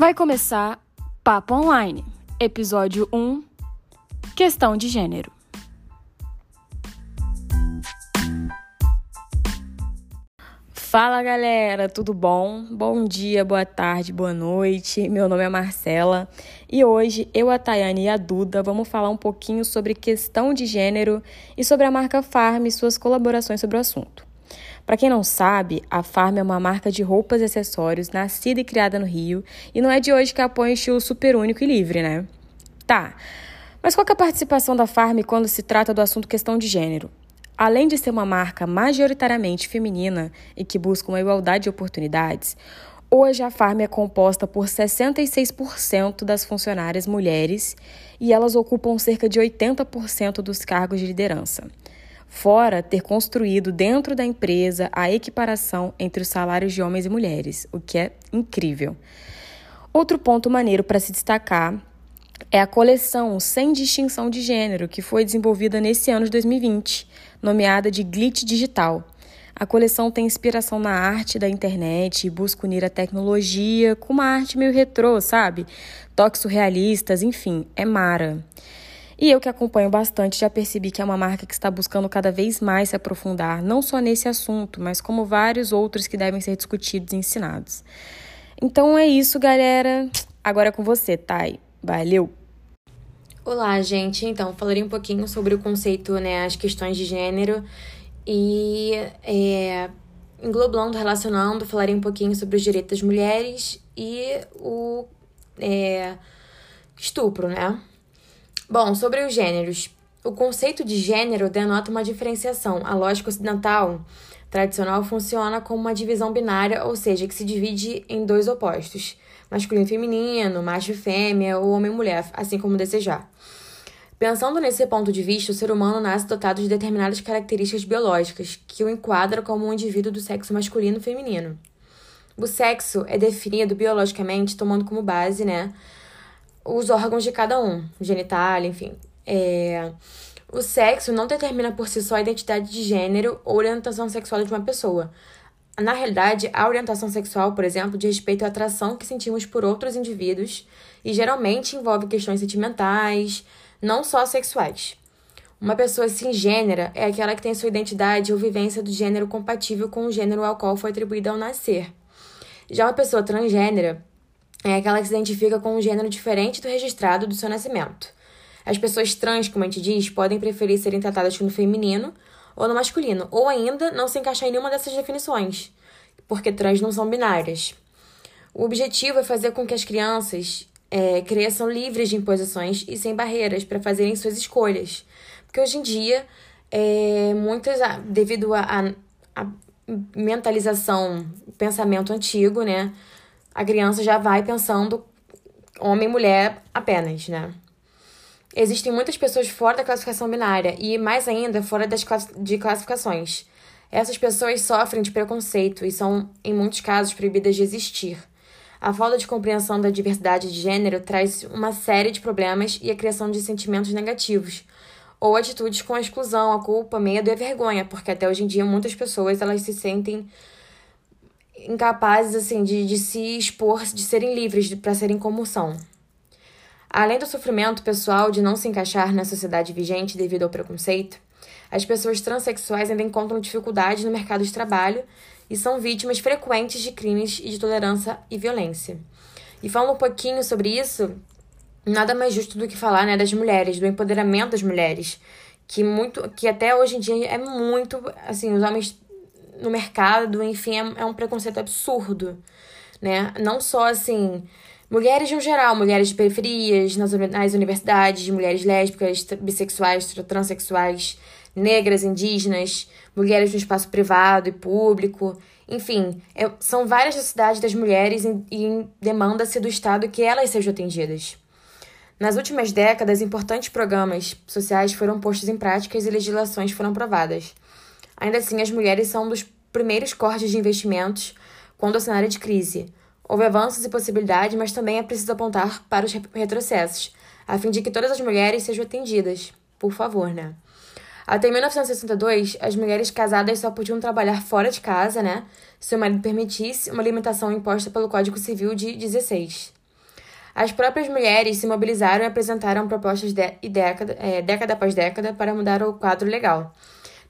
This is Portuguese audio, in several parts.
Vai começar Papo Online, episódio 1 Questão de Gênero. Fala galera, tudo bom? Bom dia, boa tarde, boa noite. Meu nome é Marcela e hoje eu, a Tayane e a Duda vamos falar um pouquinho sobre questão de gênero e sobre a marca Farm e suas colaborações sobre o assunto. Para quem não sabe, a Farm é uma marca de roupas e acessórios nascida e criada no Rio e não é de hoje que apoia o estilo super único e livre, né? Tá. Mas qual é a participação da Farm quando se trata do assunto questão de gênero? Além de ser uma marca majoritariamente feminina e que busca uma igualdade de oportunidades, hoje a Farm é composta por 66% das funcionárias mulheres e elas ocupam cerca de 80% dos cargos de liderança. Fora ter construído dentro da empresa a equiparação entre os salários de homens e mulheres, o que é incrível. Outro ponto maneiro para se destacar é a coleção Sem Distinção de Gênero, que foi desenvolvida nesse ano de 2020 nomeada de Glitch Digital. A coleção tem inspiração na arte da internet e busca unir a tecnologia com uma arte meio retrô, sabe? Toques surrealistas, enfim, é mara. E eu que acompanho bastante já percebi que é uma marca que está buscando cada vez mais se aprofundar, não só nesse assunto, mas como vários outros que devem ser discutidos e ensinados. Então é isso, galera. Agora é com você, Thay. Valeu! Olá, gente. Então, falarei um pouquinho sobre o conceito, né, as questões de gênero e é, englobando, relacionando, falarei um pouquinho sobre os direitos das mulheres e o é, estupro, né? Bom, sobre os gêneros. O conceito de gênero denota uma diferenciação. A lógica ocidental tradicional funciona como uma divisão binária, ou seja, que se divide em dois opostos masculino e feminino, macho e fêmea, ou homem e mulher, assim como desejar. Pensando nesse ponto de vista, o ser humano nasce dotado de determinadas características biológicas que o enquadram como um indivíduo do sexo masculino e feminino. O sexo é definido biologicamente tomando como base, né, os órgãos de cada um, genital, enfim. É... O sexo não determina por si só a identidade de gênero ou orientação sexual de uma pessoa, na realidade, a orientação sexual, por exemplo, diz respeito à atração que sentimos por outros indivíduos e geralmente envolve questões sentimentais, não só sexuais. Uma pessoa cisgênera é aquela que tem sua identidade ou vivência do gênero compatível com o gênero ao qual foi atribuída ao nascer. Já uma pessoa transgênera é aquela que se identifica com um gênero diferente do registrado do seu nascimento. As pessoas trans, como a gente diz, podem preferir serem tratadas no feminino ou no masculino, ou ainda não se encaixar em nenhuma dessas definições, porque trans não são binárias. O objetivo é fazer com que as crianças é, cresçam livres de imposições e sem barreiras para fazerem suas escolhas. Porque hoje em dia, é, muitas, ah, devido à mentalização, pensamento antigo, né? A criança já vai pensando homem e mulher apenas, né? Existem muitas pessoas fora da classificação binária e, mais ainda, fora das class de classificações. Essas pessoas sofrem de preconceito e são, em muitos casos, proibidas de existir. A falta de compreensão da diversidade de gênero traz uma série de problemas e a criação de sentimentos negativos, ou atitudes com a exclusão, a culpa, medo e a vergonha, porque até hoje em dia muitas pessoas elas se sentem incapazes assim de, de se expor, de serem livres para serem como são. Além do sofrimento pessoal de não se encaixar na sociedade vigente devido ao preconceito, as pessoas transexuais ainda encontram dificuldades no mercado de trabalho e são vítimas frequentes de crimes e de tolerância e violência. E falando um pouquinho sobre isso, nada mais justo do que falar né, das mulheres, do empoderamento das mulheres, que muito, que até hoje em dia é muito, assim, os homens no mercado, enfim, é, é um preconceito absurdo, né? Não só assim Mulheres no geral, mulheres de periferias, nas, nas universidades, mulheres lésbicas, bissexuais, transexuais, negras, indígenas, mulheres no espaço privado e público. Enfim, é, são várias necessidades das mulheres e, demanda-se do Estado que elas sejam atendidas. Nas últimas décadas, importantes programas sociais foram postos em práticas e legislações foram aprovadas. Ainda assim, as mulheres são um dos primeiros cortes de investimentos quando o cenário de crise. Houve avanços e possibilidades, mas também é preciso apontar para os retrocessos, a fim de que todas as mulheres sejam atendidas. Por favor, né? Até 1962, as mulheres casadas só podiam trabalhar fora de casa, né? Se o marido permitisse uma limitação imposta pelo Código Civil de 16. As próprias mulheres se mobilizaram e apresentaram propostas de, e década, é, década após década para mudar o quadro legal.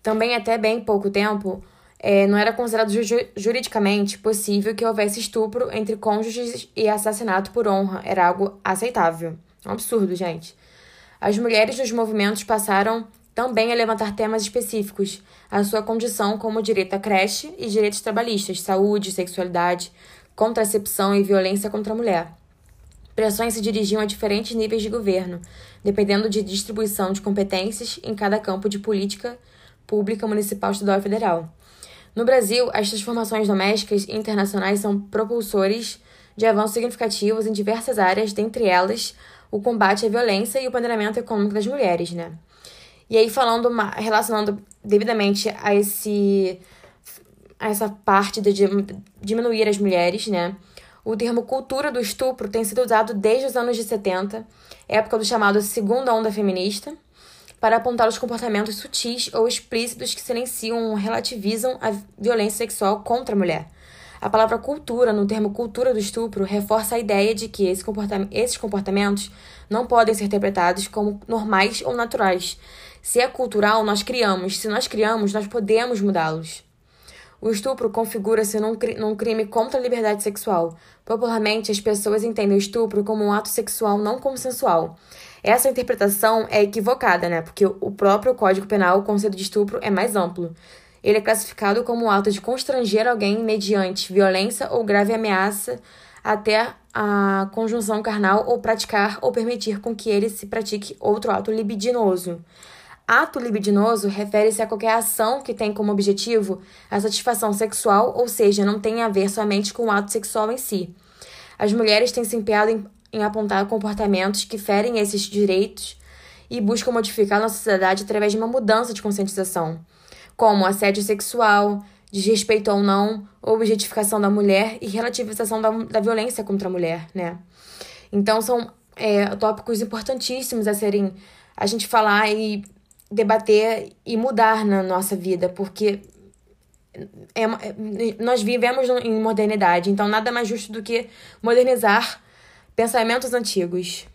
Também, até bem pouco tempo, é, não era considerado ju juridicamente possível que houvesse estupro entre cônjuges e assassinato por honra. Era algo aceitável. Um absurdo, gente. As mulheres dos movimentos passaram também a levantar temas específicos, a sua condição como direito à creche e direitos trabalhistas, saúde, sexualidade, contracepção e violência contra a mulher. Pressões se dirigiam a diferentes níveis de governo, dependendo de distribuição de competências em cada campo de política pública municipal, estadual e federal. No Brasil, as transformações domésticas e internacionais são propulsores de avanços significativos em diversas áreas, dentre elas o combate à violência e o ponderamento econômico das mulheres, né? E aí falando relacionando devidamente a esse a essa parte de diminuir as mulheres, né? O termo cultura do estupro tem sido usado desde os anos de 70, época do chamado segunda onda feminista, para apontar os comportamentos sutis ou explícitos que silenciam ou relativizam a violência sexual contra a mulher. A palavra cultura, no termo cultura do estupro, reforça a ideia de que esse comportam esses comportamentos não podem ser interpretados como normais ou naturais. Se é cultural, nós criamos. Se nós criamos, nós podemos mudá-los. O estupro configura-se num, num, crime contra a liberdade sexual. Popularmente, as pessoas entendem o estupro como um ato sexual não consensual. Essa interpretação é equivocada, né? Porque o próprio Código Penal, o conceito de estupro, é mais amplo. Ele é classificado como um ato de constranger alguém mediante violência ou grave ameaça até a conjunção carnal ou praticar ou permitir com que ele se pratique outro ato libidinoso. Ato libidinoso refere-se a qualquer ação que tem como objetivo a satisfação sexual, ou seja, não tem a ver somente com o ato sexual em si. As mulheres têm se empenhado em em apontar comportamentos que ferem esses direitos e buscam modificar nossa sociedade através de uma mudança de conscientização, como assédio sexual, desrespeito ou não, objetificação da mulher e relativização da, da violência contra a mulher, né? Então são é, tópicos importantíssimos a serem a gente falar e debater e mudar na nossa vida, porque é, é, nós vivemos em modernidade, então nada mais justo do que modernizar Pensamentos antigos.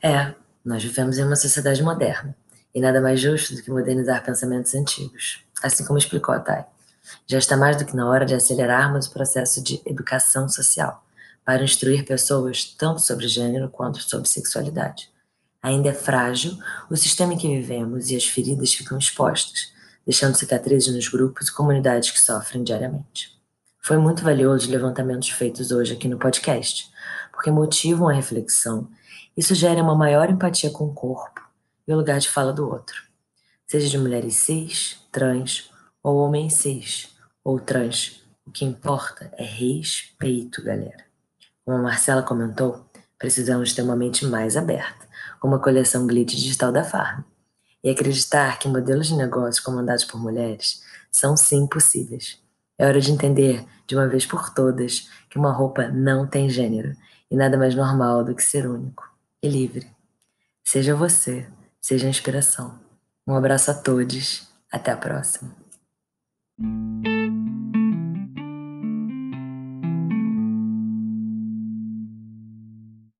É, nós vivemos em uma sociedade moderna. E nada mais justo do que modernizar pensamentos antigos. Assim como explicou a Thay. Já está mais do que na hora de acelerarmos o processo de educação social, para instruir pessoas tanto sobre gênero quanto sobre sexualidade. Ainda é frágil o sistema em que vivemos e as feridas ficam expostas, deixando cicatrizes nos grupos e comunidades que sofrem diariamente. Foi muito valioso os levantamentos feitos hoje aqui no podcast, porque motivam a reflexão e sugerem uma maior empatia com o corpo e o lugar de fala do outro. Seja de mulheres cis, trans ou homens cis ou trans, o que importa é respeito, galera. Como a Marcela comentou, precisamos ter uma mente mais aberta, como a coleção Glitch digital da Farm, e acreditar que modelos de negócio comandados por mulheres são sim possíveis. É hora de entender, de uma vez por todas, que uma roupa não tem gênero e nada mais normal do que ser único e livre. Seja você, seja a inspiração. Um abraço a todos, até a próxima.